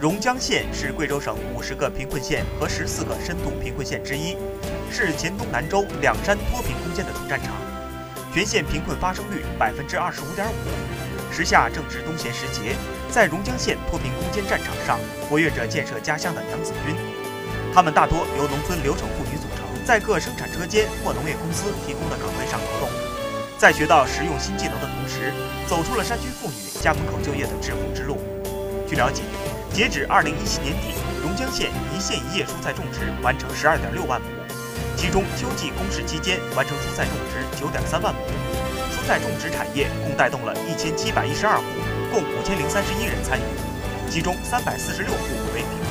榕江县是贵州省五十个贫困县和十四个深度贫困县之一，是黔东南州两山脱贫攻坚的主战场。全县贫困发生率百分之二十五点五。时下正值冬闲时节，在榕江县脱贫攻坚战场上活跃着建设家乡的娘子军，他们大多由农村留守妇女组成，在各生产车间或农业公司提供的岗位上劳动，在学到实用新技能的同时，走出了山区妇女家门口就业的致富之路。据了解，截止二零一七年底，榕江县一县一业蔬菜种植完成十二点六万亩，其中秋季公示期间完成蔬菜种植九点三万亩。蔬菜种植产业共带动了一千七百一十二户，共五千零三十一人参与，其中三百四十六户为贫。